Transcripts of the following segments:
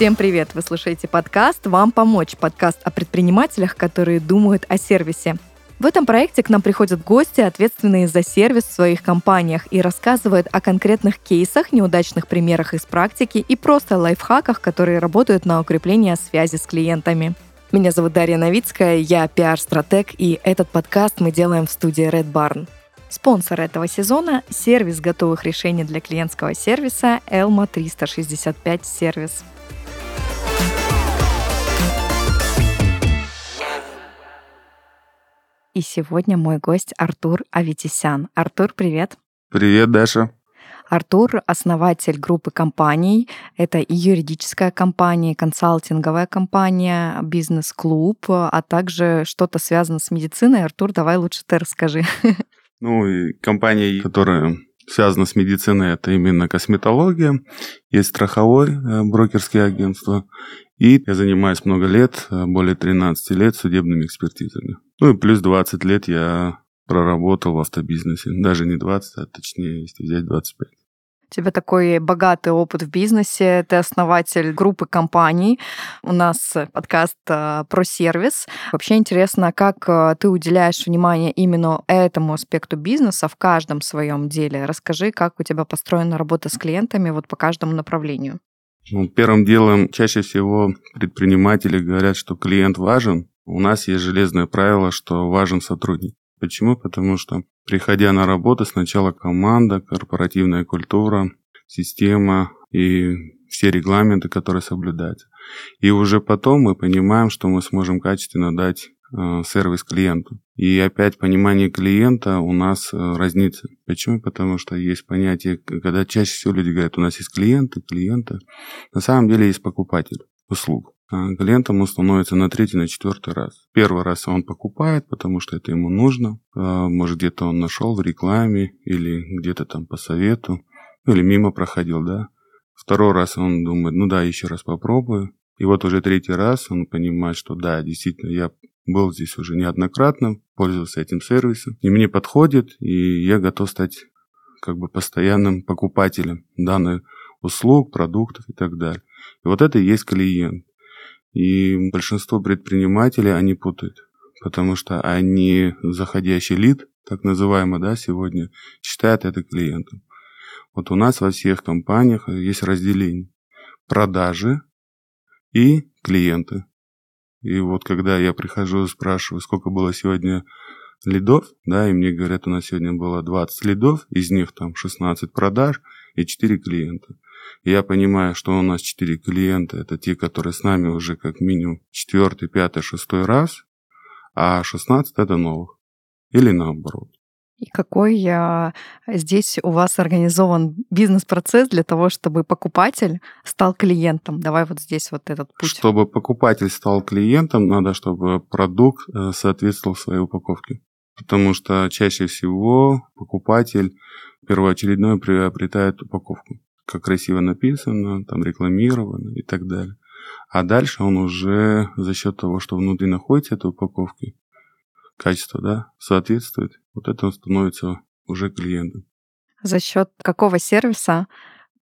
Всем привет! Вы слушаете подкаст «Вам помочь» подкаст о предпринимателях, которые думают о сервисе. В этом проекте к нам приходят гости, ответственные за сервис в своих компаниях, и рассказывают о конкретных кейсах, неудачных примерах из практики и просто лайфхаках, которые работают на укрепление связи с клиентами. Меня зовут Дарья Новицкая, я пиар-стратег, и этот подкаст мы делаем в студии Red Barn. Спонсор этого сезона – сервис готовых решений для клиентского сервиса Elma 365 сервис. И сегодня мой гость Артур Аветисян. Артур, привет. Привет, Даша. Артур — основатель группы компаний. Это и юридическая компания, и консалтинговая компания, бизнес-клуб, а также что-то связано с медициной. Артур, давай лучше ты расскажи. Ну, и компания, которая связана с медициной, это именно косметология. Есть страховое э, брокерские агентства. И я занимаюсь много лет, э, более 13 лет судебными экспертизами. Ну и плюс 20 лет я проработал в автобизнесе. Даже не 20, а точнее, если взять 25. У тебя такой богатый опыт в бизнесе, ты основатель группы компаний. У нас подкаст э, про сервис. Вообще интересно, как э, ты уделяешь внимание именно этому аспекту бизнеса в каждом своем деле. Расскажи, как у тебя построена работа с клиентами вот по каждому направлению. Ну, первым делом чаще всего предприниматели говорят, что клиент важен. У нас есть железное правило, что важен сотрудник. Почему? Потому что, приходя на работу, сначала команда, корпоративная культура, система и все регламенты, которые соблюдаются. И уже потом мы понимаем, что мы сможем качественно дать э, сервис клиенту. И опять понимание клиента у нас э, разнится. Почему? Потому что есть понятие, когда чаще всего люди говорят, у нас есть клиенты, клиенты. На самом деле есть покупатель услуг. А клиентом он становится на третий, на четвертый раз. Первый раз он покупает, потому что это ему нужно. А, может, где-то он нашел в рекламе или где-то там по совету. Ну, или мимо проходил, да. Второй раз он думает, ну да, еще раз попробую. И вот уже третий раз он понимает, что да, действительно, я был здесь уже неоднократно, пользовался этим сервисом, и мне подходит, и я готов стать как бы постоянным покупателем данных услуг, продуктов и так далее. И вот это и есть клиент. И большинство предпринимателей они путают, потому что они заходящий лид, так называемый, да, сегодня, считают это клиентом. Вот у нас во всех компаниях есть разделение продажи и клиенты. И вот когда я прихожу, спрашиваю, сколько было сегодня лидов, да, и мне говорят, у нас сегодня было 20 лидов, из них там 16 продаж и 4 клиента. Я понимаю, что у нас 4 клиента, это те, которые с нами уже как минимум 4, 5, 6 раз, а 16 это новых. Или наоборот. И какой а, здесь у вас организован бизнес-процесс для того, чтобы покупатель стал клиентом? Давай вот здесь вот этот путь. Чтобы покупатель стал клиентом, надо, чтобы продукт э, соответствовал своей упаковке. Потому что чаще всего покупатель первоочередное приобретает упаковку. Как красиво написано, там рекламировано и так далее. А дальше он уже за счет того, что внутри находится этой упаковки, качество, да, соответствует, вот это он становится уже клиентом. За счет какого сервиса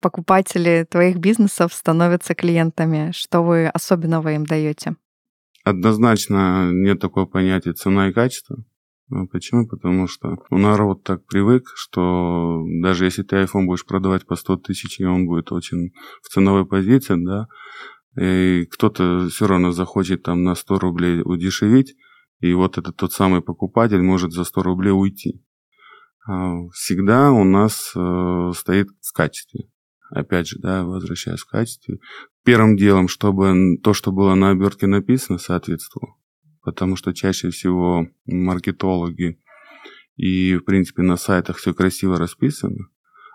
покупатели твоих бизнесов становятся клиентами? Что вы особенного им даете? Однозначно нет такого понятия цена и качество. Ну, почему? Потому что ну, народ так привык, что даже если ты iPhone будешь продавать по 100 тысяч, и он будет очень в ценовой позиции, да, и кто-то все равно захочет там на 100 рублей удешевить, и вот этот тот самый покупатель может за 100 рублей уйти. А, всегда у нас э, стоит в качестве. Опять же, да, возвращаясь к качестве. Первым делом, чтобы то, что было на обертке написано, соответствовало. Потому что чаще всего маркетологи и, в принципе, на сайтах все красиво расписано,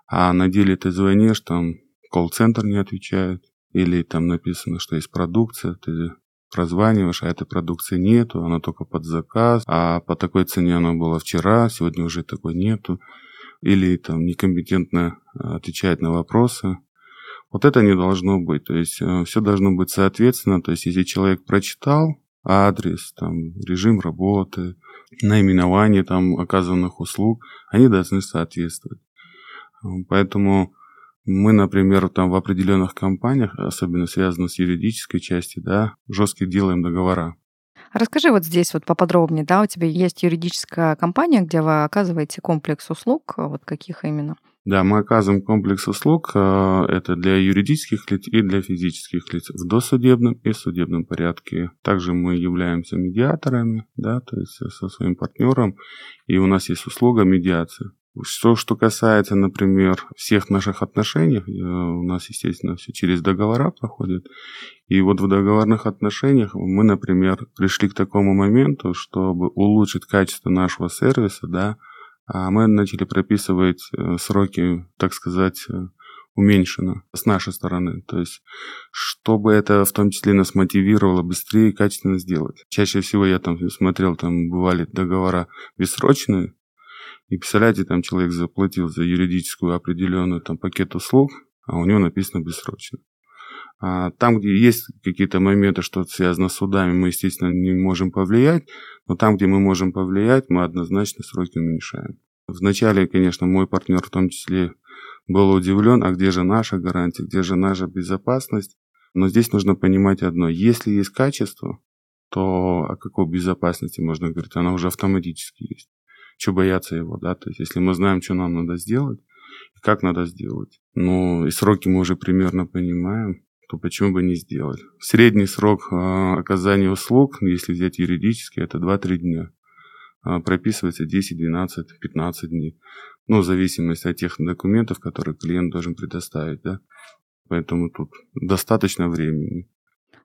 а на деле ты звонишь, там колл-центр не отвечает, или там написано, что есть продукция, ты прозваниваешь, а этой продукции нету, она только под заказ, а по такой цене она была вчера, сегодня уже такой нету, или там некомпетентно э, отвечает на вопросы. Вот это не должно быть, то есть э, все должно быть соответственно, то есть если человек прочитал адрес, там, режим работы, наименование там оказанных услуг, они должны соответствовать. Поэтому Мы, например, там в определенных компаниях, особенно связанных с юридической частью, да, жестко делаем договора. Расскажи вот здесь вот поподробнее, да, у тебя есть юридическая компания, где вы оказываете комплекс услуг, вот каких именно? Да, мы оказываем комплекс услуг, э, это для юридических лиц и для физических лиц в досудебном и судебном порядке. Также мы являемся медиаторами, да, то есть со своим партнером, и у нас есть услуга медиации. Что, что касается, например, всех наших отношений, э, у нас, естественно, все через договора проходит. И вот в договорных отношениях мы, например, пришли к такому моменту, чтобы улучшить качество нашего сервиса, да, мы начали прописывать э, сроки, так сказать, э, уменьшенно с нашей стороны. То есть, чтобы это в том числе нас мотивировало быстрее и качественно сделать. Чаще всего я там смотрел, там бывали договора бессрочные, и представляете, там человек заплатил за юридическую определенную там пакет услуг, а у него написано бессрочно. А там, где есть какие-то моменты, что связано с судами, мы, естественно, не можем повлиять, но там, где мы можем повлиять, мы однозначно сроки уменьшаем. Вначале, конечно, мой партнер в том числе был удивлен, а где же наша гарантия, где же наша безопасность. Но здесь нужно понимать одно. Если есть качество, то о какой безопасности можно говорить? Она уже автоматически есть. Что бояться его, да? То есть, если мы знаем, что нам надо сделать, как надо сделать, ну, и сроки мы уже примерно понимаем, то почему бы не сделать? Средний срок а, оказания услуг, если взять юридически, это 2-3 дня. А, прописывается 10, 12, 15 дней. Ну, в зависимости от тех документов, которые клиент должен предоставить, да. Поэтому тут достаточно времени.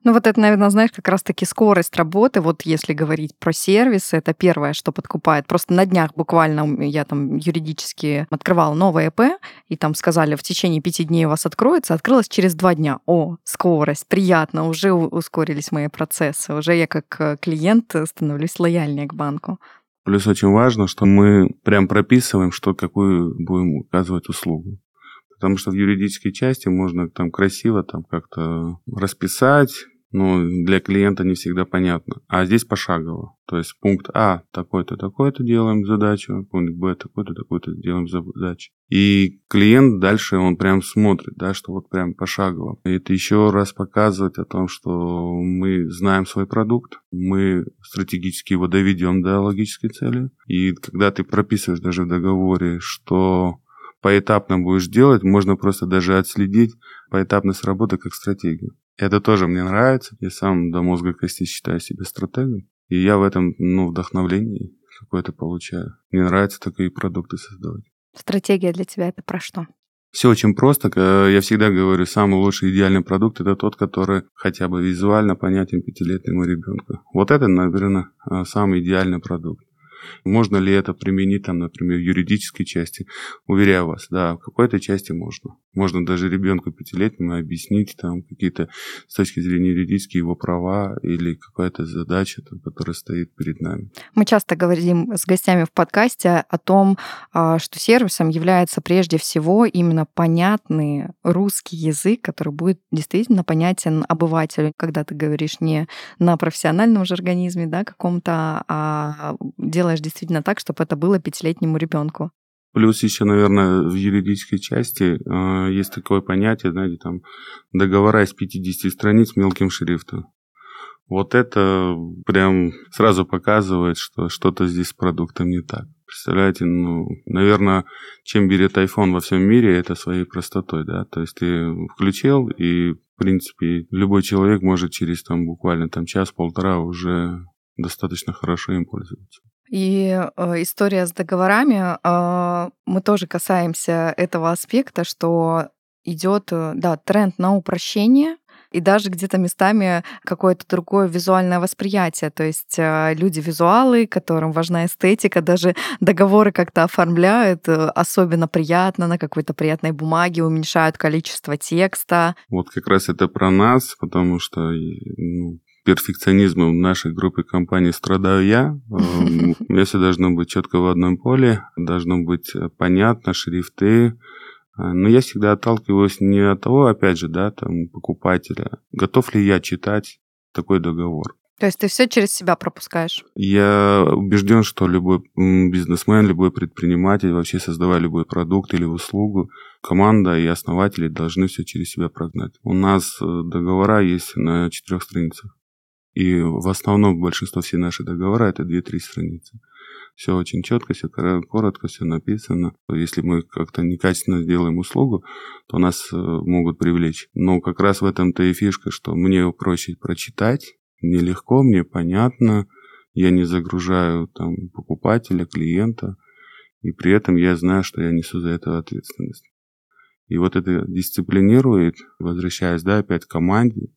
Ну вот это, наверное, знаешь, как раз-таки скорость работы. Вот если говорить про сервисы, это первое, что подкупает. Просто на днях буквально я там юридически открывала новое ЭП, и там сказали, в течение пяти дней у вас откроется, открылось через два дня. О, скорость, приятно, уже ускорились мои процессы, уже я как э, клиент становлюсь лояльнее к банку. Плюс очень важно, что мы прям прописываем, что какую будем указывать услугу. Потому что в юридической части можно там красиво там как-то расписать, но для клиента не всегда понятно. А здесь пошагово. То есть пункт А такой-то, такой-то делаем задачу, пункт Б такой-то, такой-то делаем задачу. И клиент дальше, он прям смотрит, да, что вот прям пошагово. И это еще раз показывает о том, что мы знаем свой продукт, мы стратегически его доведем до логической цели. И когда ты прописываешь даже в договоре, что поэтапно будешь делать, можно просто даже отследить поэтапность работы как стратегию. Это тоже мне нравится. Я сам до мозга кости считаю себя стратегом. И я в этом, ну, вдохновлении какое-то получаю. Мне нравится такие продукты создавать. Стратегия для тебя это про что? Все очень просто. Я всегда говорю, самый лучший идеальный продукт это тот, который хотя бы визуально понятен пятилетнему ребенку. Вот это, наверное, самый идеальный продукт. Можно ли это применить, там, например, в юридической части? Уверяю вас, да, в какой-то части можно. Можно даже ребенку пятилетнему объяснить там какие-то с точки зрения юридические его права или какая-то задача, там, которая стоит перед нами. Мы часто говорим с гостями в подкасте о том, а, что сервисом является прежде всего именно понятный русский язык, который будет действительно понятен обывателю, когда ты говоришь не на профессиональном же организме, да, каком-то, а делаешь действительно так, чтобы это было пятилетнему ребенку. Плюс еще, наверное, в юридической части э, есть такое понятие, знаете, там договора из 50 страниц мелким шрифтом. Вот это прям сразу показывает, что что-то здесь с продуктом не так. Представляете, ну, наверное, чем берет iPhone во всем мире, это своей простотой, да. То есть ты включил, и, в принципе, любой человек может через там буквально там час-полтора уже достаточно хорошо им пользоваться. И э, история с договорами, э, мы тоже касаемся этого аспекта, что идет, э, да, тренд на упрощение, и даже где-то местами какое-то другое визуальное восприятие. То есть э, люди визуалы, которым важна эстетика, даже договоры как-то оформляют э, особенно приятно на какой-то приятной бумаге, уменьшают количество текста. Вот как раз это про нас, потому что ну, перфекционизмом в нашей группе компании страдаю я. Эм, все должно быть четко в одном поле, должно быть э, понятно, шрифты. Э, но я всегда отталкиваюсь не от того, опять же, да, там, покупателя, готов ли я читать такой договор. То есть ты все через себя пропускаешь? Я убежден, что любой бизнесмен, любой предприниматель, вообще создавая любой продукт или услугу, команда и основатели должны все через себя прогнать. У нас э, договора есть на четырех страницах. И в основном большинство все наши договора это 2-3 страницы. Все очень четко, все коротко, все написано. Если мы как-то некачественно сделаем услугу, то нас э, могут привлечь. Но как раз в этом-то и фишка, что мне проще прочитать, мне легко, мне понятно, я не загружаю там покупателя, клиента, и при этом я знаю, что я несу за это ответственность. И вот это дисциплинирует, возвращаясь, да, опять к команде,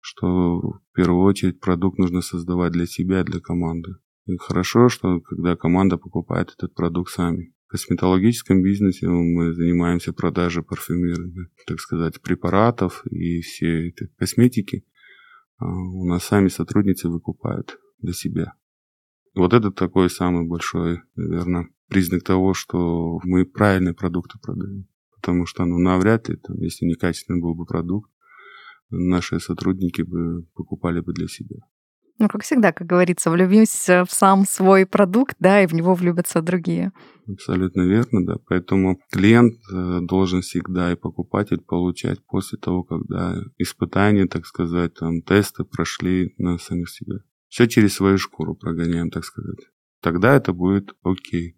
что в первую очередь продукт нужно создавать для себя, для команды. И хорошо, что когда команда покупает этот продукт сами. В косметологическом бизнесе мы занимаемся продажей парфюмерных, так сказать, препаратов и все этой косметики. А у нас сами сотрудницы выкупают для себя. Вот это такой самый большой, наверное, признак того, что мы правильные продукты продаем. Потому что, ну, навряд ли, там, если некачественный был бы продукт, наши сотрудники бы покупали бы для себя. Ну, как всегда, как говорится, влюбимся в сам свой продукт, да, и в него влюбятся другие. Абсолютно верно, да. Поэтому клиент э, должен всегда и покупатель получать после того, когда испытания, так сказать, там, тесты прошли на самих себя. Все через свою шкуру прогоняем, так сказать. Тогда это будет окей.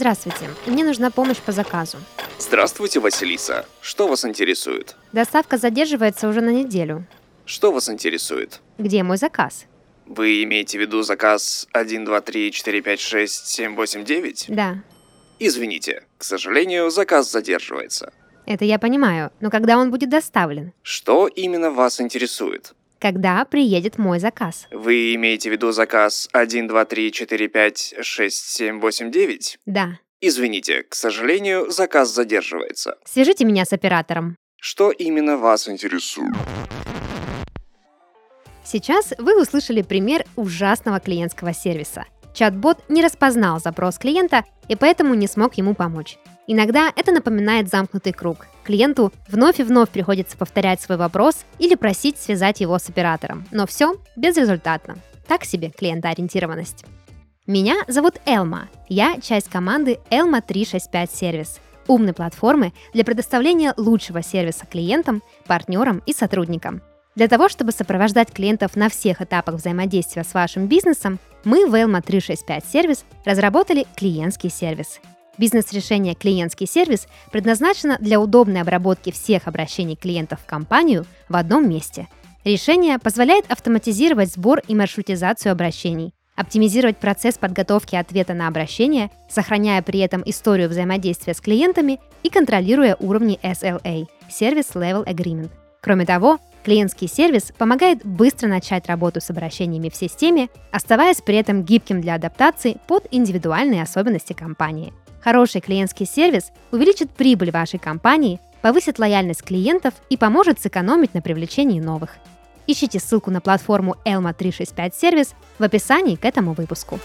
Здравствуйте. Мне нужна помощь по заказу. Здравствуйте, Василиса. Что вас интересует? Доставка задерживается уже на неделю. Что вас интересует? Где мой заказ? Вы имеете в виду заказ 1, 2, 3, 4, 5, 6, 7, 8, 9? Да. Извините, к сожалению, заказ задерживается. Это я понимаю, но когда он будет доставлен? Что именно вас интересует? Когда приедет мой заказ? Вы имеете в виду заказ 1, 2, 3, 4, 5, 6, 7, 8, 9? Да. Извините, к сожалению, заказ задерживается. Свяжите меня с оператором. Что именно вас интересует? Сейчас вы услышали пример ужасного клиентского сервиса. Чат-бот не распознал запрос клиента и поэтому не смог ему помочь. Иногда это напоминает замкнутый круг. Клиенту вновь и вновь приходится повторять свой вопрос или просить связать его с оператором. Но все безрезультатно. Так себе клиентоориентированность. Меня зовут Элма. Я часть команды Elma 365 Сервис – умной платформы для предоставления лучшего сервиса клиентам, партнерам и сотрудникам. Для того, чтобы сопровождать клиентов на всех этапах взаимодействия с вашим бизнесом, мы в Elma 365 Сервис разработали клиентский сервис – Бизнес-решение «Клиентский сервис» предназначено для удобной обработки всех обращений клиентов в компанию в одном месте. Решение позволяет автоматизировать сбор и маршрутизацию обращений, оптимизировать процесс подготовки ответа на обращение, сохраняя при этом историю взаимодействия с клиентами и контролируя уровни SLA – Service Level Agreement. Кроме того, клиентский сервис помогает быстро начать работу с обращениями в системе, оставаясь при этом гибким для адаптации под индивидуальные особенности компании. Хороший клиентский сервис увеличит прибыль вашей компании, повысит лояльность клиентов и поможет сэкономить на привлечении новых. Ищите ссылку на платформу Elma 365 сервис в описании к этому выпуску.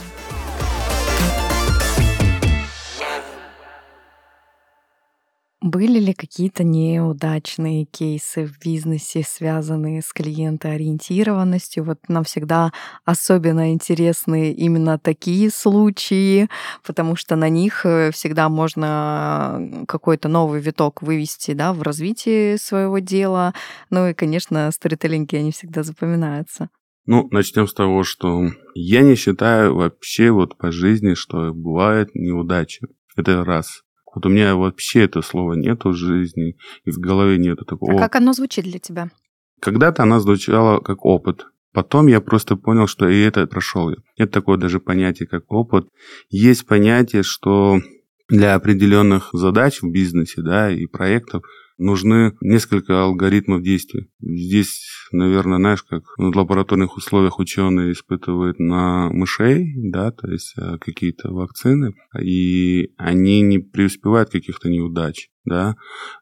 Были ли какие-то неудачные кейсы в бизнесе, связанные с клиентоориентированностью? Вот нам всегда особенно интересны именно такие случаи, потому что на них э, всегда можно какой-то новый виток вывести да, в развитии своего дела. Ну и, конечно, сторителлинги, они всегда запоминаются. Ну, начнем с того, что я не считаю вообще вот по жизни, что бывает неудачи. Это раз. Вот у меня вообще это слова нету в жизни, и в голове нету такого. А как оно звучит для тебя? Когда-то оно звучало как опыт. Потом я просто понял, что и это прошел. Нет такого даже понятия, как опыт. Есть понятие, что для определенных задач в бизнесе да, и проектов нужны несколько алгоритмов действий. Здесь, наверное, знаешь, как в лабораторных условиях ученые испытывают на мышей, да, то есть э, какие-то вакцины, и они не преуспевают каких-то неудач. Да,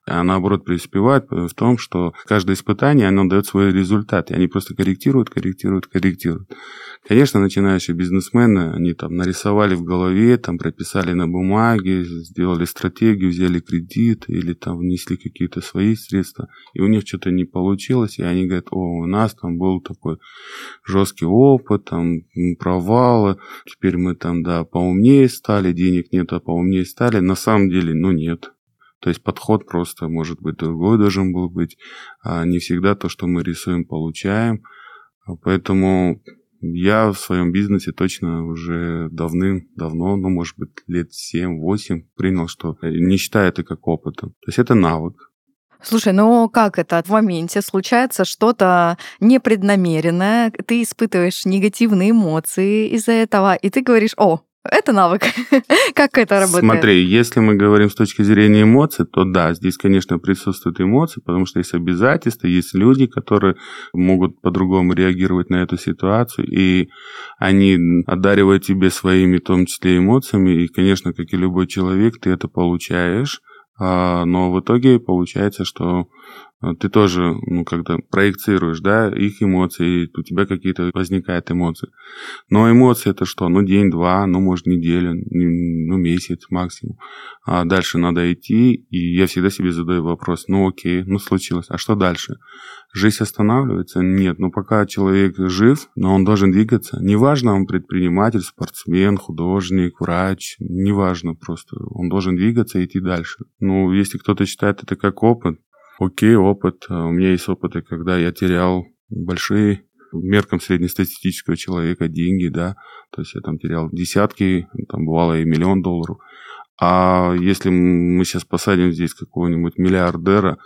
а наоборот преуспевают в том, что каждое испытание, оно дает свой результат, и они просто корректируют, корректируют, корректируют. Конечно, начинающие бизнесмены, они там нарисовали в голове, там прописали на бумаге, сделали стратегию, взяли кредит или там внесли какие-то свои средства, и у них что-то не получилось, и они говорят, о, у нас там был такой жесткий опыт, там провалы, теперь мы там, да, поумнее стали, денег нет, а поумнее стали. На самом деле, ну нет, то есть подход просто может быть другой должен был быть. А не всегда то, что мы рисуем, получаем. Поэтому я в своем бизнесе точно уже давным-давно, ну, может быть, лет 7-8 принял, что не считаю это как опытом. То есть это навык. Слушай, ну как это? В моменте случается что-то непреднамеренное, ты испытываешь негативные эмоции из-за этого, и ты говоришь, о, это навык. как это работает? Смотри, если мы говорим с точки зрения эмоций, то да, здесь, конечно, присутствуют эмоции, потому что есть обязательства, есть люди, которые могут по-другому реагировать на эту ситуацию, и они одаривают тебе своими, в том числе, эмоциями, и, конечно, как и любой человек, ты это получаешь, а, но в итоге получается, что ты тоже, ну, когда проецируешь, да, их эмоции, у тебя какие-то возникают эмоции. Но эмоции это что? Ну, день-два, ну, может, неделя, ну, месяц максимум. А дальше надо идти, и я всегда себе задаю вопрос, ну, окей, ну, случилось, а что дальше? Жизнь останавливается? Нет, ну, пока человек жив, но он должен двигаться. Неважно, он предприниматель, спортсмен, художник, врач, неважно просто. Он должен двигаться и идти дальше. Ну, если кто-то считает это как опыт, Окей, опыт. А, у меня есть опыты, когда я терял большие меркам среднестатистического человека деньги, да, то есть я там терял десятки, там бывало и миллион долларов. А если мы сейчас посадим здесь какого-нибудь миллиардера,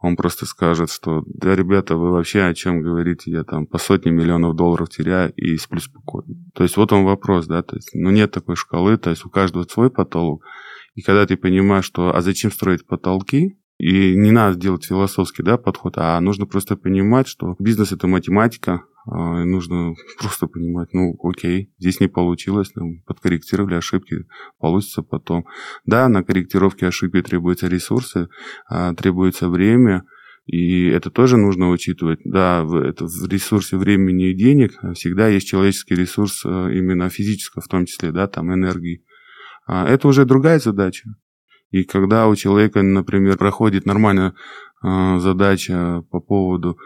он просто скажет, что да, ребята, вы вообще о чем говорите, я там по сотне миллионов долларов теряю и сплю спокойно. То есть вот он вопрос, да, то есть, ну нет такой шкалы, то есть у каждого свой потолок. И когда ты понимаешь, что а зачем строить потолки, и не надо делать философский да, подход, а нужно просто понимать, что бизнес – это математика, а, нужно просто понимать, ну, окей, здесь не получилось, ну, подкорректировали ошибки, получится потом. Да, на корректировке ошибки требуются ресурсы, а, требуется время, и это тоже нужно учитывать. Да, это в ресурсе времени и денег всегда есть человеческий ресурс а, именно физического, в том числе, да, там энергии. Это уже другая задача. И когда у человека, например, проходит нормальная э, задача по поводу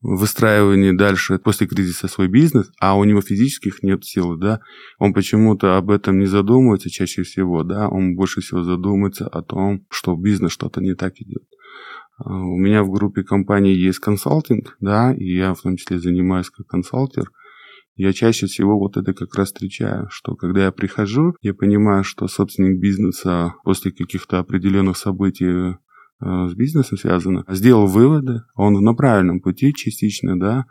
выстраивания дальше после кризиса свой бизнес, а у него физических нет сил, да, он почему-то об этом не задумывается чаще всего, да, он больше всего задумается о том, что бизнес что-то не так идет. У меня в группе компаний есть консалтинг, да, и я в том числе занимаюсь как консалтер – я чаще всего вот это как раз встречаю, что когда я прихожу, я понимаю, что собственник бизнеса после каких-то определенных событий э, с бизнесом связано, сделал выводы, он на правильном пути частично, да,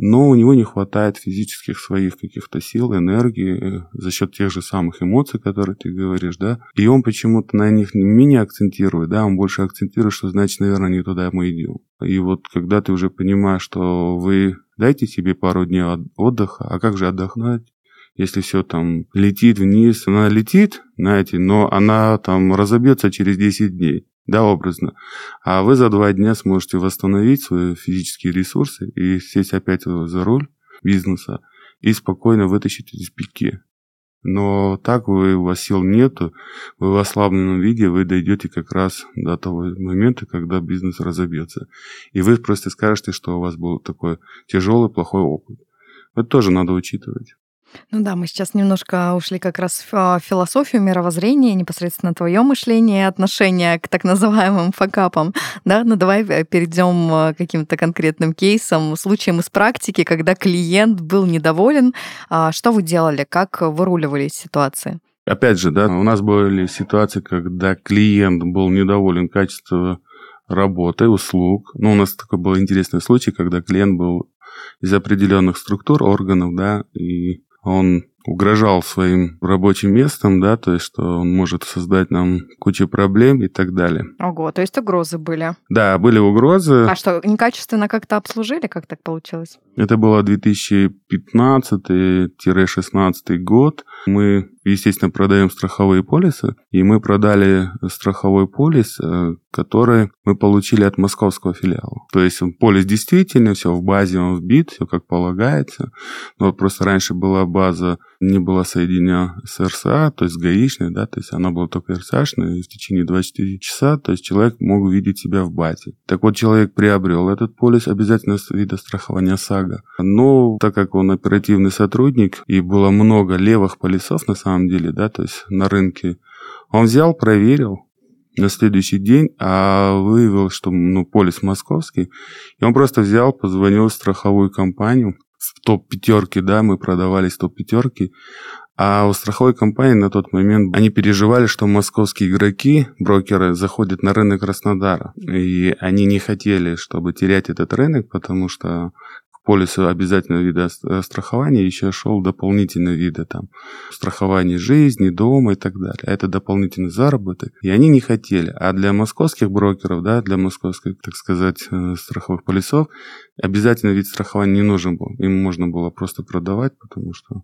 но у него не хватает физических своих каких-то сил, энергии э, за счет тех же самых эмоций, которые ты говоришь, да, и он почему-то на них не менее акцентирует, да, он больше акцентирует, что значит, наверное, не туда мы идем. И вот когда ты уже понимаешь, что вы дайте себе пару дней отдыха, а как же отдохнуть? Если все там летит вниз, она летит, знаете, но она там разобьется через 10 дней да, образно. А вы за два дня сможете восстановить свои физические ресурсы и сесть опять за руль бизнеса и спокойно вытащить из пики. Но так вы, у вас сил нету, вы в ослабленном виде, вы дойдете как раз до того момента, когда бизнес разобьется. И вы просто скажете, что у вас был такой тяжелый, плохой опыт. Это тоже надо учитывать. Ну да, мы сейчас немножко ушли как раз в а, философию, мировоззрение, непосредственно твое мышление, отношение к так называемым факапам. Да, ну давай э, перейдем э, к каким-то конкретным кейсам, случаям из практики, когда клиент был недоволен. А что вы делали? Как выруливали ситуации? Опять же, да, у нас были ситуации, когда клиент был недоволен качеством работы, услуг. Ну, у нас такой был интересный случай, когда клиент был из определенных структур, органов, да, и он угрожал своим рабочим местом, да, то есть что он может создать нам кучу проблем и так далее. Ого, то есть угрозы были. Да, были угрозы. А что, некачественно как-то обслужили, как так получилось? Это было 2015-16 год. Мы естественно, продаем страховые полисы, и мы продали страховой полис, э, который мы получили от московского филиала. То есть полис действительно, все в базе он вбит, все как полагается. Но просто раньше была база, не была соединена с РСА, то есть с гаишной, да, то есть она была только РСАшная, и в течение 24 часа, то есть человек мог увидеть себя в базе. Так вот, человек приобрел этот полис обязательно с вида страхования САГА. Но так как он оперативный сотрудник, и было много левых полисов на самом деле, да, то есть на рынке, он взял, проверил, на следующий день, а выявил, что ну, полис московский. И он просто взял, позвонил в страховую компанию, в топ-пятерке, да, мы продавались в топ-пятерке, а у страховой компании на тот момент они переживали, что московские игроки, брокеры, заходят на рынок Краснодара. И они не хотели, чтобы терять этот рынок, потому что полису обязательного вида страхования еще шел дополнительные виды там страхование жизни, дома и так далее. А это дополнительный заработок. И они не хотели. А для московских брокеров, да, для московских, так сказать, э, страховых полисов обязательно вид страхования не нужен был. Им можно было просто продавать, потому что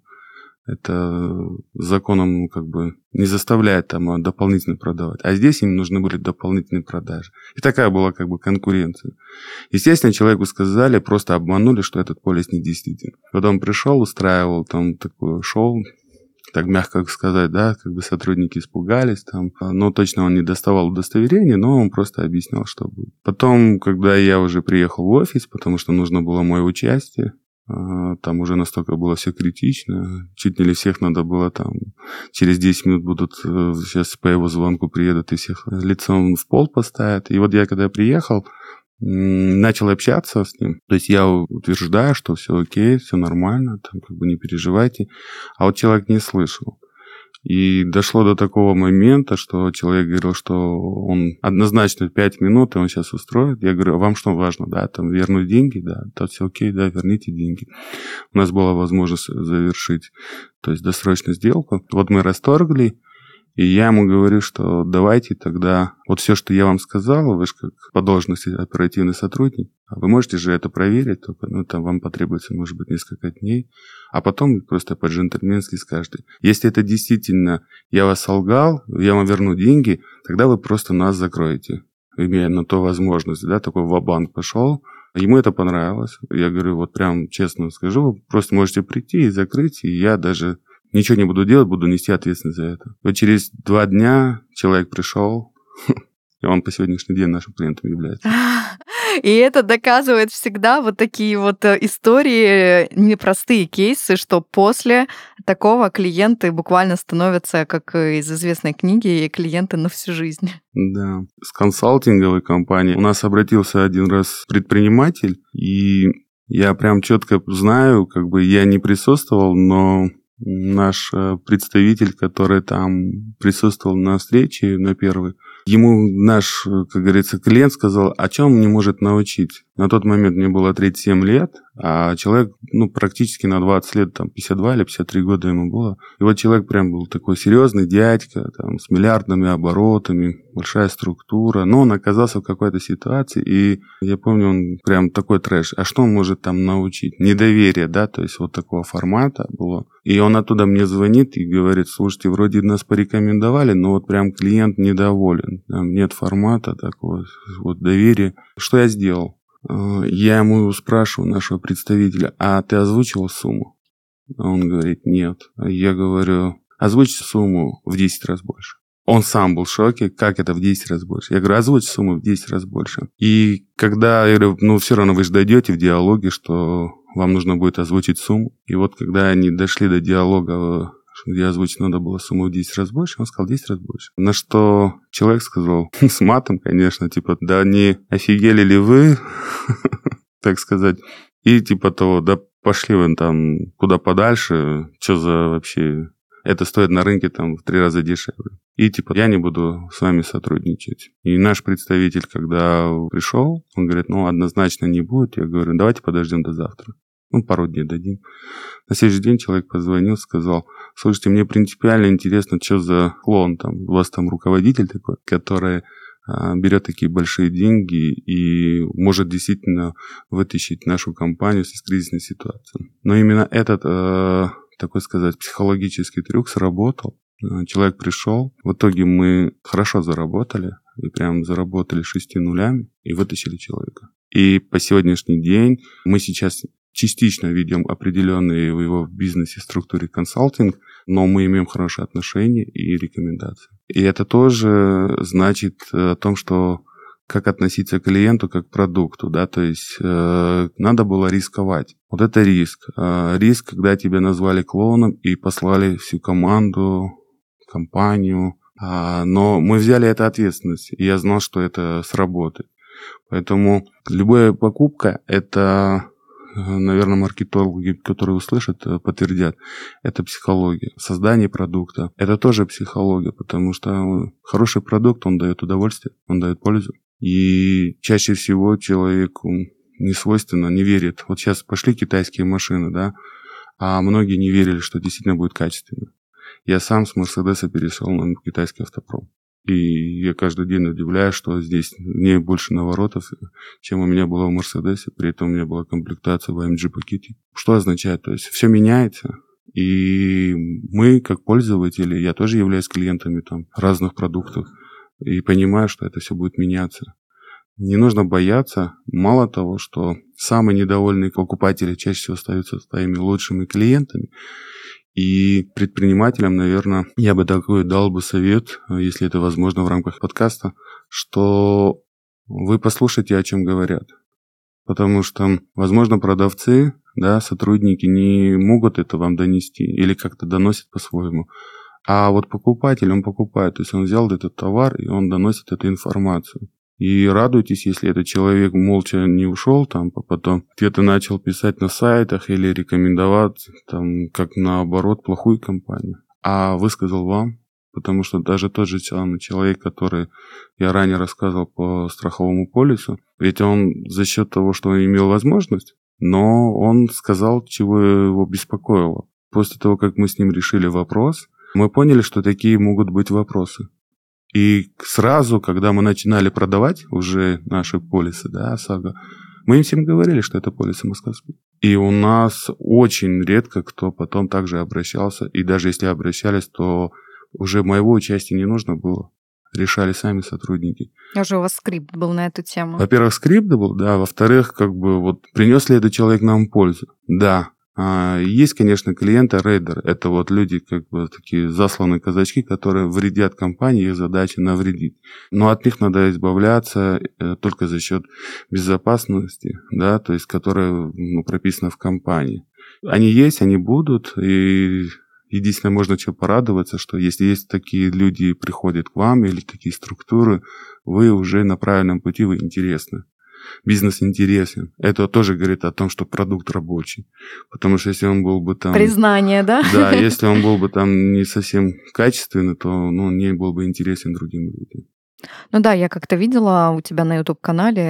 это законом как бы не заставляет там а дополнительно продавать. А здесь им нужны были дополнительные продажи. И такая была как бы конкуренция. Естественно, человеку сказали, просто обманули, что этот полис не действительно. Потом пришел, устраивал там такое шоу, так мягко сказать, да, как бы сотрудники испугались там, но точно он не доставал удостоверения, но он просто объяснял, что будет. Потом, когда я уже приехал в офис, потому что нужно было мое участие, там уже настолько было все критично. Чуть не ли всех надо было там... Через 10 минут будут... Э, сейчас по его звонку приедут и всех лицом в пол поставят. И вот я когда приехал, начал общаться с ним. То есть я утверждаю, что все окей, все нормально, там как бы не переживайте. А вот человек не слышал. И дошло до такого момента, что человек говорил, что он однозначно 5 минут, и он сейчас устроит. Я говорю, а вам что важно, да, там вернуть деньги, да, то все окей, да, верните деньги. У нас была возможность завершить, то есть досрочную сделку. Вот мы расторгли, и я ему говорю, что давайте тогда, вот все, что я вам сказал, вы же как по должности оперативный сотрудник, вы можете же это проверить, только ну, там вам потребуется, может быть, несколько дней, а потом просто по-джентльменски скажете, если это действительно я вас солгал, я вам верну деньги, тогда вы просто нас закроете, имея на то возможность, да, такой ва-банк пошел, Ему это понравилось. Я говорю, вот прям честно скажу, вы просто можете прийти и закрыть, и я даже ничего не буду делать, буду нести ответственность за это. Вот через два дня человек пришел, и он по сегодняшний день нашим клиентом является. И это доказывает всегда вот такие вот э, истории, непростые кейсы, что после такого клиенты буквально становятся, как из известной книги, клиенты на всю жизнь. Да. С консалтинговой компанией у нас обратился один раз предприниматель, и я прям четко знаю, как бы я не присутствовал, но наш э, представитель, который там присутствовал на встрече на первой, ему наш, э, как говорится, клиент сказал, о чем не может научить. На тот момент мне было 37 лет, а человек, ну, практически на 20 лет, там, 52 или 53 года ему было. И вот человек прям был такой серьезный дядька, там, с миллиардными оборотами, большая структура, но он оказался в какой-то ситуации, и я помню, он прям такой трэш. А что он может там научить? Недоверие, да, то есть вот такого формата было. И он оттуда мне звонит и говорит, слушайте, вроде нас порекомендовали, но вот прям клиент недоволен. Там нет формата такого, вот доверия. Что я сделал? Э, я ему спрашиваю, нашего представителя, а ты озвучил сумму? Он говорит, нет. Я говорю, озвучь сумму в 10 раз больше. Он сам был в шоке, как это в 10 раз больше. Я говорю, озвучь сумму в 10 раз больше. И когда, я говорю, ну все равно вы же дойдете в диалоге, что вам нужно будет озвучить сумму. И вот когда они дошли до диалога я озвучить надо было сумму в 10 раз больше, он сказал 10 раз больше. На что человек сказал, с матом, конечно, типа, да не офигели ли вы, так сказать. И типа того, да пошли вы там куда подальше, что за вообще... Это стоит на рынке там в три раза дешевле. И типа, я не буду с вами сотрудничать. И наш представитель, когда пришел, он говорит, ну, однозначно не будет. Я говорю, давайте подождем до завтра. Ну, пару дней дадим. На следующий день человек позвонил, сказал, слушайте, мне принципиально интересно, что за клон там, у вас там руководитель такой, который а, берет такие большие деньги и может действительно вытащить нашу компанию из кризисной ситуации. Но именно этот э, такой сказать, психологический трюк сработал. Э, человек пришел, в итоге мы хорошо заработали, и прям заработали шести нулями и вытащили человека. И по сегодняшний день мы сейчас частично видим определенные в его бизнесе структуре консалтинг, но мы имеем хорошие отношения и рекомендации. И это тоже значит о том, что как относиться к клиенту как к продукту, да, то есть э, надо было рисковать. Вот это риск. Э, риск, когда тебя назвали клоуном и послали всю команду, компанию, э, но мы взяли это ответственность, и я знал, что это сработает. Поэтому любая покупка – это наверное, маркетологи, которые услышат, э, подтвердят, это психология. Создание продукта – это тоже психология, потому что хороший продукт, он дает удовольствие, он дает пользу. И чаще всего человеку не свойственно, не верит. Вот сейчас пошли китайские машины, да, а многие не верили, что действительно будет качественно. Я сам с Мерседеса перешел на китайский автопром. И я каждый день удивляюсь, что здесь не больше наворотов, чем у меня было в Мерседесе. При этом у меня была комплектация в AMG пакете. Что означает? То есть все меняется. И мы, как пользователи, я тоже являюсь клиентами там, разных продуктов, и понимаю, что это все будет меняться. Не нужно бояться. Мало того, что самые недовольные покупатели чаще всего остаются своими лучшими клиентами, и предпринимателям, наверное, я бы такой дал бы совет, если это возможно в рамках подкаста, что вы послушайте, о чем говорят. Потому что, возможно, продавцы, да, сотрудники не могут это вам донести или как-то доносят по-своему. А вот покупатель, он покупает, то есть он взял этот товар, и он доносит эту информацию. И радуйтесь, если этот человек молча не ушел, там, а потом где-то начал писать на сайтах или рекомендовать, там, как наоборот, плохую компанию. А высказал вам, потому что даже тот же человек, который я ранее рассказывал по страховому полису, ведь он за счет того, что он имел возможность, но он сказал, чего его беспокоило. После того, как мы с ним решили вопрос, мы поняли, что такие могут быть вопросы. И сразу, когда мы начинали продавать уже наши полисы, да, ОСАГО, мы им всем говорили, что это полисы московские. И у нас очень редко кто потом также обращался. И даже если обращались, то уже моего участия не нужно было. Решали сами сотрудники. Уже у вас скрипт был на эту тему. Во-первых, скрипт был, да. Во-вторых, как бы вот принес ли этот человек нам пользу? Да. А, есть, конечно, клиенты рейдер. Это вот люди, как бы такие засланные казачки, которые вредят компании, их задача навредить. Но от них надо избавляться э, только за счет безопасности, да, то есть, которая ну, прописана в компании. Они есть, они будут, и единственное, можно что порадоваться, что если есть такие люди, приходят к вам, или такие структуры, вы уже на правильном пути, вы интересны бизнес интересен. Это тоже говорит о том, что продукт рабочий. Потому что если он был бы там... Признание, да? Да, если он был бы там не совсем качественный, то ну, он не был бы интересен другим людям. Ну да, я как-то видела у тебя на YouTube-канале,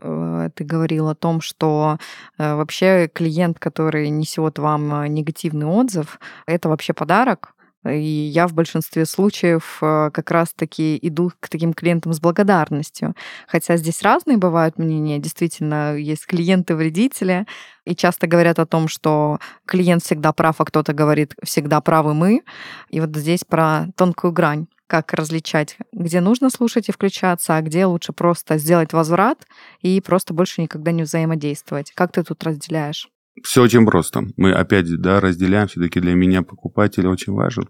э, ты говорил о том, что э, вообще клиент, который несет вам э, негативный отзыв, это вообще подарок, и я в большинстве случаев э, как раз-таки иду к таким клиентам с благодарностью. Хотя здесь разные бывают мнения. Действительно, есть клиенты-вредители, и часто говорят о том, что клиент всегда прав, а кто-то говорит, всегда правы мы. И вот здесь про тонкую грань как различать, где нужно слушать и включаться, а где лучше просто сделать возврат и просто больше никогда не взаимодействовать. Как ты тут разделяешь? Все очень просто. Мы опять да, разделяем. Все-таки для меня покупатель очень важен,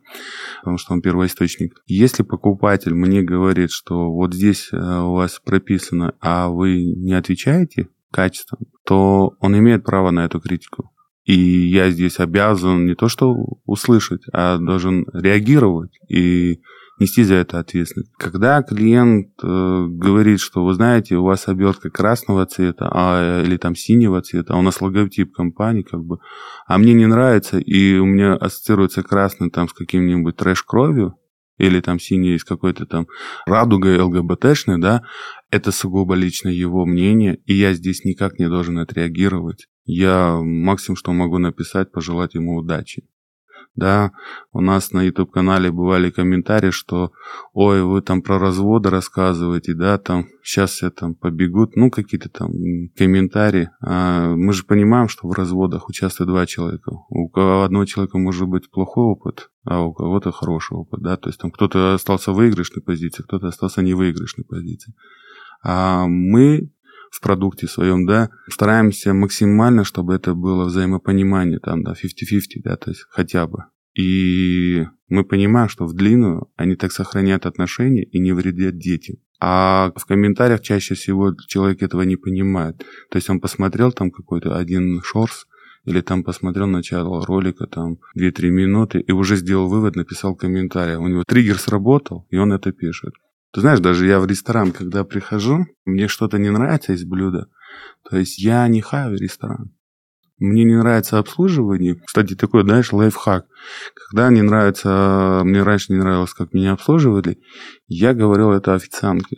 потому что он первоисточник. Если покупатель мне говорит, что вот здесь э, у вас прописано, а вы не отвечаете качеством, то он имеет право на эту критику. И я здесь обязан не то что услышать, а должен реагировать и нести за это ответственность. Когда клиент э, говорит, что вы знаете, у вас обертка красного цвета а, или там синего цвета, а у нас логотип компании, как бы, а мне не нравится, и у меня ассоциируется красный там с каким-нибудь трэш-кровью, или там синий с какой-то там радугой ЛГБТшной, да, это сугубо лично его мнение, и я здесь никак не должен отреагировать. Я максимум, что могу написать, пожелать ему удачи. Да, у нас на YouTube-канале бывали комментарии, что ой, вы там про разводы рассказываете, да, там сейчас все там побегут, ну, какие-то там комментарии. А мы же понимаем, что в разводах участвуют два человека. У одного человека может быть плохой опыт, а у кого-то хороший опыт, да, то есть там кто-то остался в выигрышной позиции, кто-то остался в невыигрышной позиции. А мы в продукте своем, да, стараемся максимально, чтобы это было взаимопонимание, там, да, 50-50, да, то есть хотя бы. И мы понимаем, что в длинную они так сохраняют отношения и не вредят детям. А в комментариях чаще всего человек этого не понимает. То есть он посмотрел там какой-то один шорс, или там посмотрел начало ролика, там 2-3 минуты, и уже сделал вывод, написал комментарий. У него триггер сработал, и он это пишет. Ты знаешь, даже я в ресторан, когда прихожу, мне что-то не нравится из блюда. То есть я не хаю ресторан. Мне не нравится обслуживание. Кстати, такой, знаешь, лайфхак. Когда не нравится, мне раньше не нравилось, как меня обслуживали, я говорил это официантке.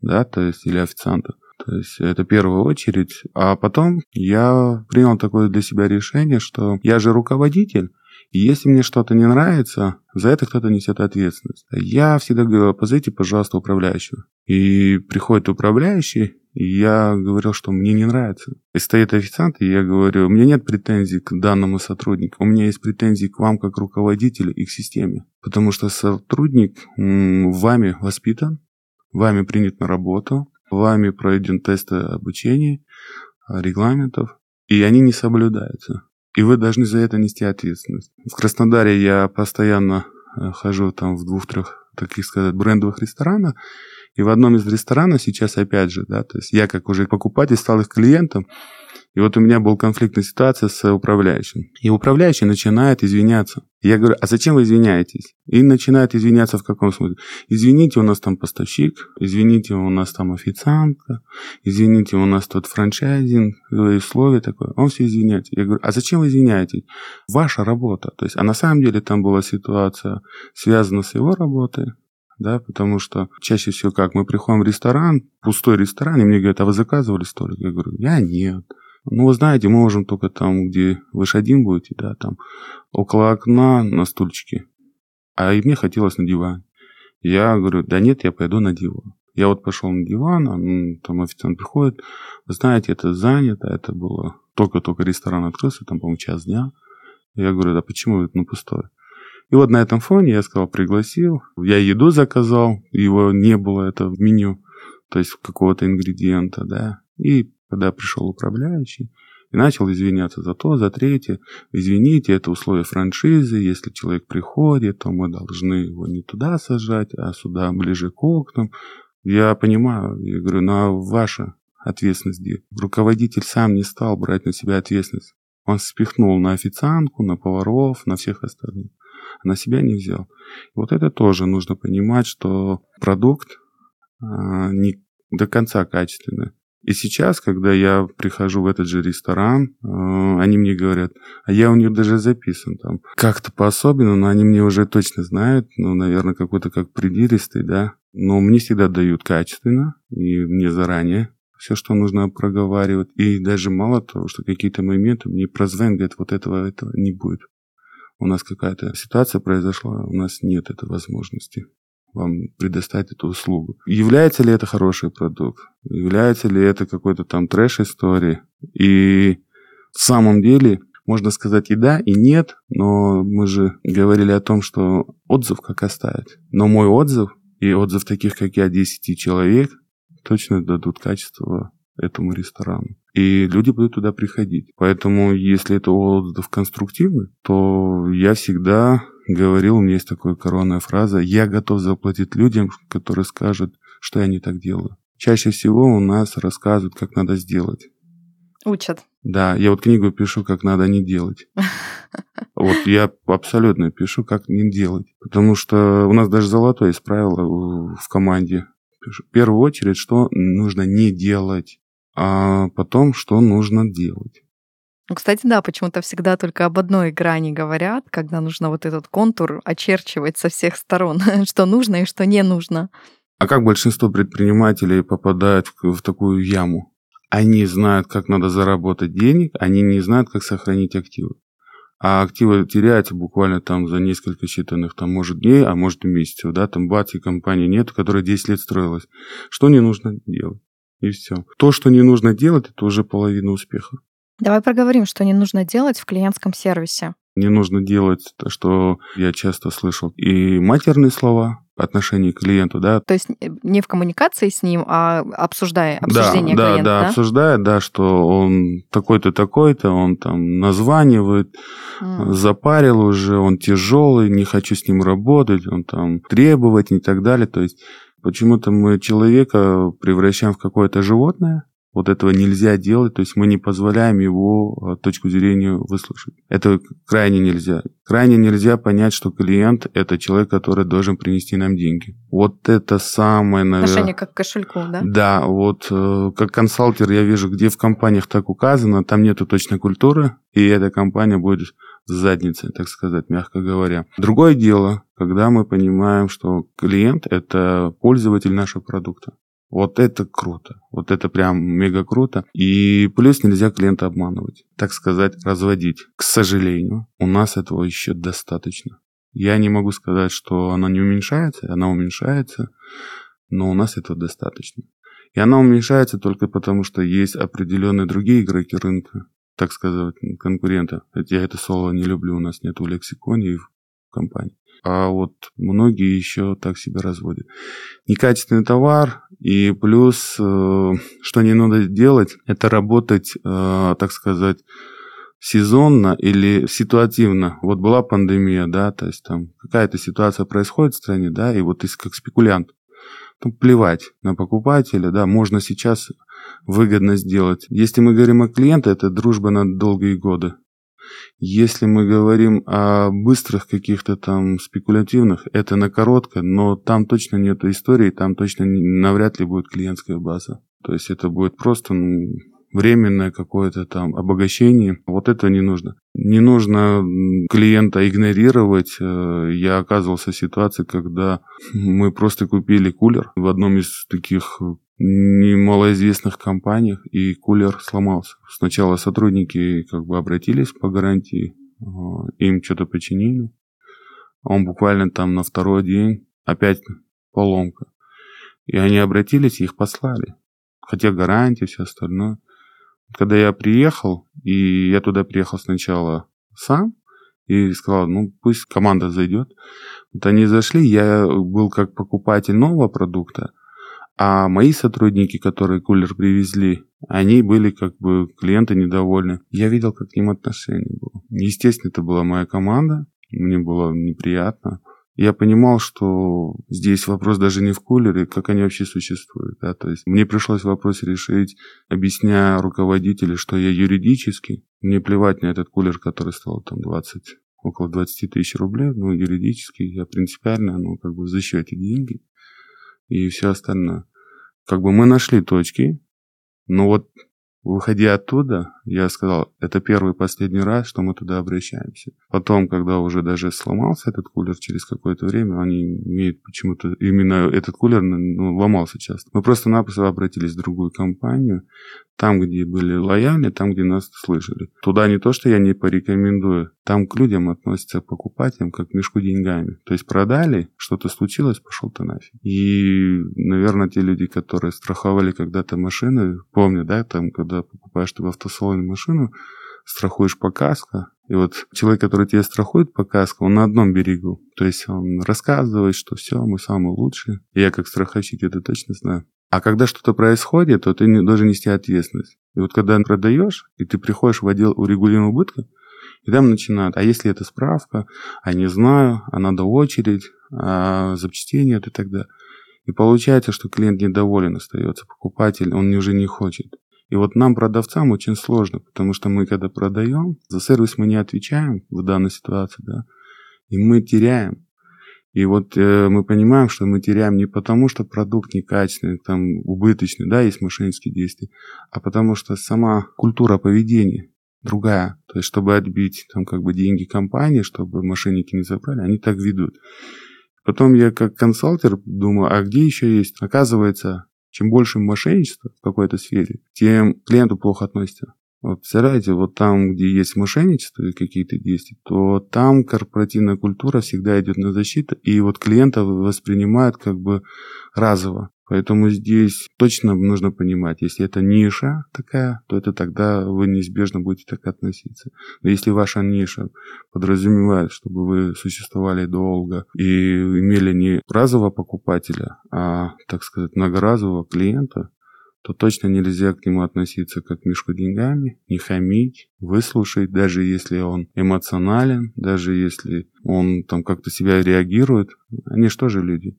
Да, то есть, или официанту. То есть это первая очередь. А потом я принял такое для себя решение, что я же руководитель, и если мне что-то не нравится, за это кто-то несет ответственность. Я всегда говорю, позовите, пожалуйста, управляющего. И приходит управляющий, и я говорил, что мне не нравится. И стоит официант, и я говорю, у меня нет претензий к данному сотруднику, у меня есть претензии к вам как руководителю и к системе. Потому что сотрудник вами воспитан, вами принят на работу, вами пройден тесты обучения, регламентов, и они не соблюдаются и вы должны за это нести ответственность. В Краснодаре я постоянно э, хожу там в двух-трех, таких сказать, брендовых ресторанах, и в одном из ресторанов сейчас опять же, да, то есть я как уже покупатель стал их клиентом, и вот у меня был конфликтная ситуация с управляющим. И управляющий начинает извиняться. Я говорю, а зачем вы извиняетесь? И начинает извиняться в каком смысле? Извините, у нас там поставщик, извините, у нас там официантка, извините, у нас тут франчайзинг, условие такое. Он все извиняется. Я говорю, а зачем вы извиняетесь? Ваша работа. То есть, а на самом деле там была ситуация связана с его работой, да, потому что чаще всего как, мы приходим в ресторан, пустой ресторан, и мне говорят, а вы заказывали столик? Я говорю, я нет. Ну, вы знаете, мы можем только там, где вы же один будете, да, там, около окна на стульчике. А и мне хотелось на диван. Я говорю, да нет, я пойду на диван. Я вот пошел на диван, а, там официант приходит, вы знаете, это занято, это было только-только ресторан открылся, там, по-моему, час дня. Я говорю, да почему это ну, пустое? И вот на этом фоне я сказал, пригласил. Я еду заказал, его не было это в меню, то есть какого-то ингредиента, да. И когда пришел управляющий и начал извиняться за то, за третье. Извините, это условия франшизы. Если человек приходит, то мы должны его не туда сажать, а сюда, ближе к окнам. Я понимаю, я говорю, на «Ну, ваша ответственность где? Руководитель сам не стал брать на себя ответственность. Он спихнул на официантку, на поваров, на всех остальных. На себя не взял. Вот это тоже нужно понимать, что продукт а, не до конца качественный. И сейчас, когда я прихожу в этот же ресторан, э, они мне говорят, а я у них даже записан там. Как-то по-особенному, но они мне уже точно знают, ну, наверное, какой-то как придиристый, да. Но мне всегда дают качественно, и мне заранее все, что нужно проговаривать. И даже мало того, что какие-то моменты мне прозвонят, говорят, вот этого, этого не будет. У нас какая-то ситуация произошла, у нас нет этой возможности вам предоставить эту услугу. Является ли это хороший продукт? Является ли это какой-то там трэш-историей? И в самом деле можно сказать и да, и нет, но мы же говорили о том, что отзыв как оставить. Но мой отзыв и отзыв таких, как я, 10 человек, точно дадут качество этому ресторану. И люди будут туда приходить. Поэтому, если это отзыв конструктивный, то я всегда говорил, у меня есть такая коронная фраза, я готов заплатить людям, которые скажут, что я не так делаю. Чаще всего у нас рассказывают, как надо сделать. Учат. Да, я вот книгу пишу, как надо не делать. Вот я абсолютно пишу, как не делать. Потому что у нас даже золотое есть правило в команде. В первую очередь, что нужно не делать, а потом, что нужно делать. Ну, кстати, да, почему-то всегда только об одной грани говорят, когда нужно вот этот контур очерчивать со всех сторон, что нужно и что не нужно. А как большинство предпринимателей попадают в, в такую яму? Они знают, как надо заработать денег, они не знают, как сохранить активы. а активы теряются буквально там за несколько считанных, там, может, дней, а может, и месяцев, да, там, бац, и компании нет, которая 10 лет строилась. Что не нужно делать? И все. То, что не нужно делать, это уже половина успеха. Давай проговорим, что не нужно делать в клиентском сервисе. Не нужно делать то, что я часто слышал. И матерные слова, отношении к клиенту, да. То есть э, не в коммуникации с ним, а обсуждая, обсуждение да, клиента, да, да, обсуждая, да, что он такой-то, такой-то, он там названивает, mm. запарил уже, он тяжелый, не хочу с ним работать, он там требовать и так далее. То есть почему-то мы человека превращаем в какое-то животное, вот этого нельзя делать, то есть мы не позволяем его а, точку зрения выслушать. Это крайне нельзя. Крайне нельзя понять, что клиент – это человек, который должен принести нам деньги. Вот это самое, наверное... Отношение как к кошельку, да? Да, вот э, как консалтер я вижу, где в компаниях так указано, там нету точной культуры, и эта компания будет с задницей, так сказать, мягко говоря. Другое дело, когда мы понимаем, что клиент – это пользователь нашего продукта. Вот это круто. Вот это прям мега круто. И плюс нельзя клиента обманывать. Так сказать, разводить. К сожалению, у нас этого еще достаточно. Я не могу сказать, что она не уменьшается. Она уменьшается. Но у нас этого достаточно. И она уменьшается только потому, что есть определенные другие игроки рынка, так сказать, конкуренты. Я это слово не люблю, у нас нет в лексиконе и в компании а вот многие еще так себя разводят. Некачественный товар, и плюс, э, что не надо делать, это работать, э, так сказать, сезонно или ситуативно. Вот была пандемия, да, то есть там какая-то ситуация происходит в стране, да, и вот ты как спекулянт, то плевать на покупателя, да, можно сейчас выгодно сделать. Если мы говорим о клиенте, это дружба на долгие годы. Если мы говорим о быстрых каких-то там спекулятивных, это на коротко, но там точно нет истории, там точно навряд ли будет клиентская база. То есть это будет просто ну, временное какое-то там обогащение. Вот это не нужно. Не нужно клиента игнорировать. Э, я оказывался в ситуации, когда мы просто купили кулер в одном из таких немалоизвестных компаниях, и кулер сломался. Сначала сотрудники как бы обратились по гарантии, э, им что-то починили. Он буквально там на второй день опять поломка. И они обратились, их послали. Хотя гарантия, все остальное. Когда я приехал, и я туда приехал сначала сам, и сказал, ну пусть команда зайдет. Вот они зашли, я был как покупатель нового продукта, а мои сотрудники, которые кулер привезли, они были как бы клиенты недовольны. Я видел, как к ним отношение было. Естественно, это была моя команда, мне было неприятно. Я понимал, что здесь вопрос даже не в кулере, как они вообще существуют. Да? То есть мне пришлось вопрос решить, объясняя руководителю, что я юридически, мне плевать на этот кулер, который стоил там 20, около 20 тысяч рублей, но юридически я принципиально, ну, как бы в защите деньги и все остальное. Как бы мы нашли точки, но вот Выходя оттуда, я сказал, это первый и последний раз, что мы туда обращаемся. Потом, когда уже даже сломался этот кулер через какое-то время, они имеют почему-то, именно этот кулер ну, ломался часто. Мы просто-напросто обратились в другую компанию, там, где были лояльны, там, где нас слышали. Туда не то, что я не порекомендую, там к людям относятся покупателям как к мешку деньгами. То есть продали, что-то случилось, пошел ты нафиг. И, наверное, те люди, которые страховали когда-то машины, помню, да, там, когда когда покупаешь ты в автосалоне машину, страхуешь по каско, и вот человек, который тебя страхует по каско, он на одном берегу. То есть он рассказывает, что все, мы самые лучшие. И я как страховщик это точно знаю. А когда что-то происходит, то ты не, должен нести ответственность. И вот когда продаешь, и ты приходишь в отдел урегулирования убытка, и там начинают, а если это справка, а не знаю, а надо очередь, а запчастей нет и так далее. И получается, что клиент недоволен остается, покупатель, он уже не хочет. И вот нам, продавцам, очень сложно, потому что мы, когда продаем, за сервис мы не отвечаем в данной ситуации, да, и мы теряем. И вот э, мы понимаем, что мы теряем не потому, что продукт некачественный, там, убыточный, да, есть мошеннические действия, а потому что сама культура поведения другая. То есть, чтобы отбить там как бы деньги компании, чтобы мошенники не забрали, они так ведут. Потом я как консалтер думаю, а где еще есть? Оказывается, чем больше мошенничества в какой-то сфере, тем клиенту плохо относится. Вот, представляете, вот там, где есть мошенничество и какие-то действия, то там корпоративная культура всегда идет на защиту, и вот клиента воспринимают как бы разово. Поэтому здесь точно нужно понимать, если это ниша такая, то это тогда вы неизбежно будете так относиться. Но если ваша ниша подразумевает, чтобы вы существовали долго и имели не разового покупателя, а, так сказать, многоразового клиента, то точно нельзя к нему относиться как к мешку деньгами, не хамить, выслушать, даже если он эмоционален, даже если он там как-то себя реагирует. Они что же люди?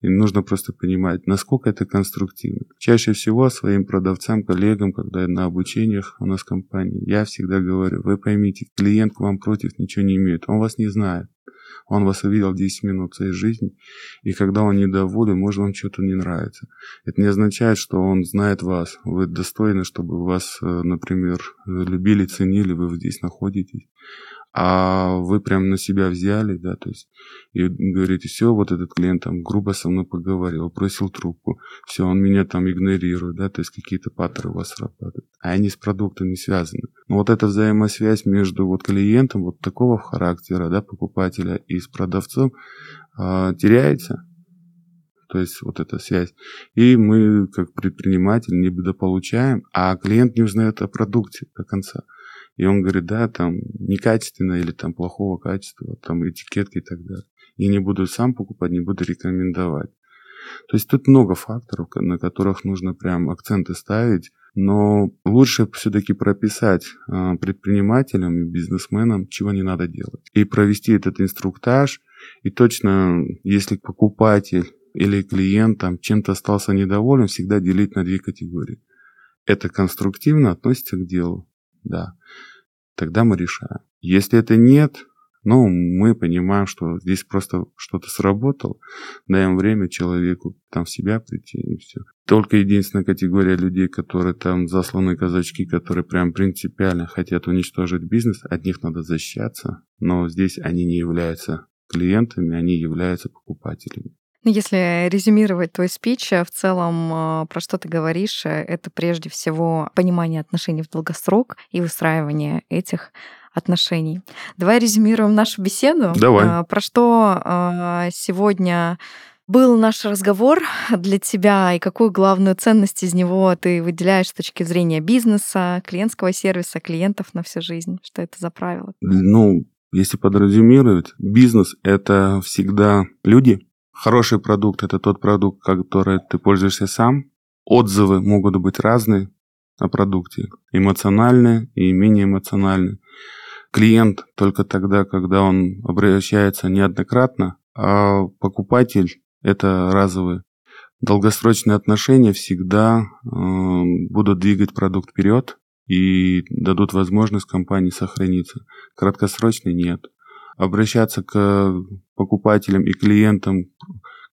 И нужно просто понимать, насколько это конструктивно. Чаще всего своим продавцам, коллегам, когда на обучениях у нас в компании, я всегда говорю, вы поймите, клиент к вам против ничего не имеет, он вас не знает. Он вас увидел 10 минут своей жизни, и когда он недоволен, может вам что-то не нравится. Это не означает, что он знает вас. Вы достойны, чтобы вас, э, например, любили, ценили, вы здесь находитесь а вы прям на себя взяли, да, то есть, и говорите, все, вот этот клиент там грубо со мной поговорил, бросил трубку, все, он меня там игнорирует, да, то есть какие-то паттерны у вас срабатывают, а они с продуктом не связаны. Но вот эта взаимосвязь между вот клиентом вот такого характера, да, покупателя и с продавцом э, теряется, то есть вот эта связь. И мы, как предприниматель, не недополучаем, а клиент не узнает о продукте до конца. И он говорит, да, там некачественно или там плохого качества, там этикетки и так далее. И не буду сам покупать, не буду рекомендовать. То есть тут много факторов, на которых нужно прям акценты ставить, но лучше все-таки прописать а, предпринимателям и бизнесменам, чего не надо делать. И провести этот инструктаж. И точно, если покупатель или клиент там чем-то остался недоволен, всегда делить на две категории. Это конструктивно относится к делу, да тогда мы решаем. Если это нет, ну, мы понимаем, что здесь просто что-то сработало, даем время человеку там в себя прийти и все. Только единственная категория людей, которые там засланы казачки, которые прям принципиально хотят уничтожить бизнес, от них надо защищаться, но здесь они не являются клиентами, они являются покупателями. Ну, если резюмировать твой спич, э, в целом, э, про что ты говоришь, э, это прежде всего понимание отношений в долгосрок и выстраивание этих отношений. Давай резюмируем нашу беседу. Давай. Про что сегодня был наш разговор для тебя и какую главную ценность из него ты выделяешь с точки зрения бизнеса, клиентского сервиса, клиентов на всю жизнь? Что это за правило? Ну, если подразумевать, бизнес — это всегда люди, Хороший продукт – это тот продукт, который ты пользуешься сам. Отзывы могут быть разные о продукте. Эмоциональные и менее эмоциональные. Клиент только тогда, когда он обращается неоднократно, а покупатель – это разовые. Долгосрочные отношения всегда э, будут двигать продукт вперед и дадут возможность компании сохраниться. Краткосрочные – нет обращаться к покупателям и клиентам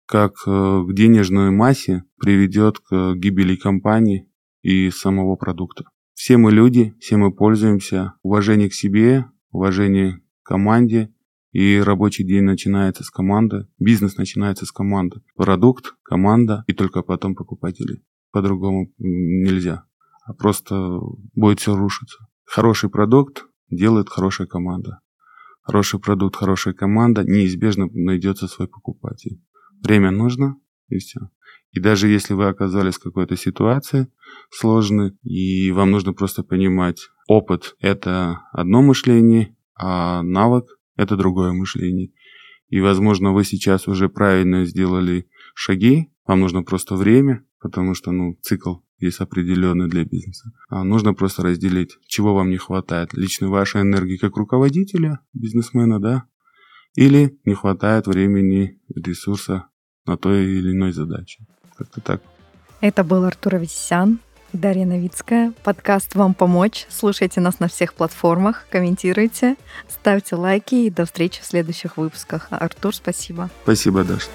как э, к денежной массе приведет к гибели компании и самого продукта. Все мы люди, все мы пользуемся. Уважение к себе, уважение к команде. И рабочий день начинается с команды, бизнес начинается с команды. Продукт, команда и только потом покупатели. По-другому нельзя. А просто будет все рушиться. Хороший продукт делает хорошая команда. Хороший продукт, хорошая команда, неизбежно найдется свой покупатель. Время нужно, и все. И даже если вы оказались в какой-то ситуации сложной, и вам нужно просто понимать, опыт – это одно мышление, а навык – это другое мышление. И, возможно, вы сейчас уже правильно сделали шаги, вам нужно просто время, потому что, ну, цикл есть определенный для бизнеса. А нужно просто разделить, чего вам не хватает. Лично вашей энергии как руководителя, бизнесмена, да, или не хватает времени, ресурса на той или иной задаче. Как-то так. Это был Артур Авесян, Дарья Новицкая. Подкаст «Вам помочь». Слушайте нас на всех платформах, комментируйте, ставьте лайки и до встречи в следующих выпусках. Артур, спасибо. Спасибо, Даша.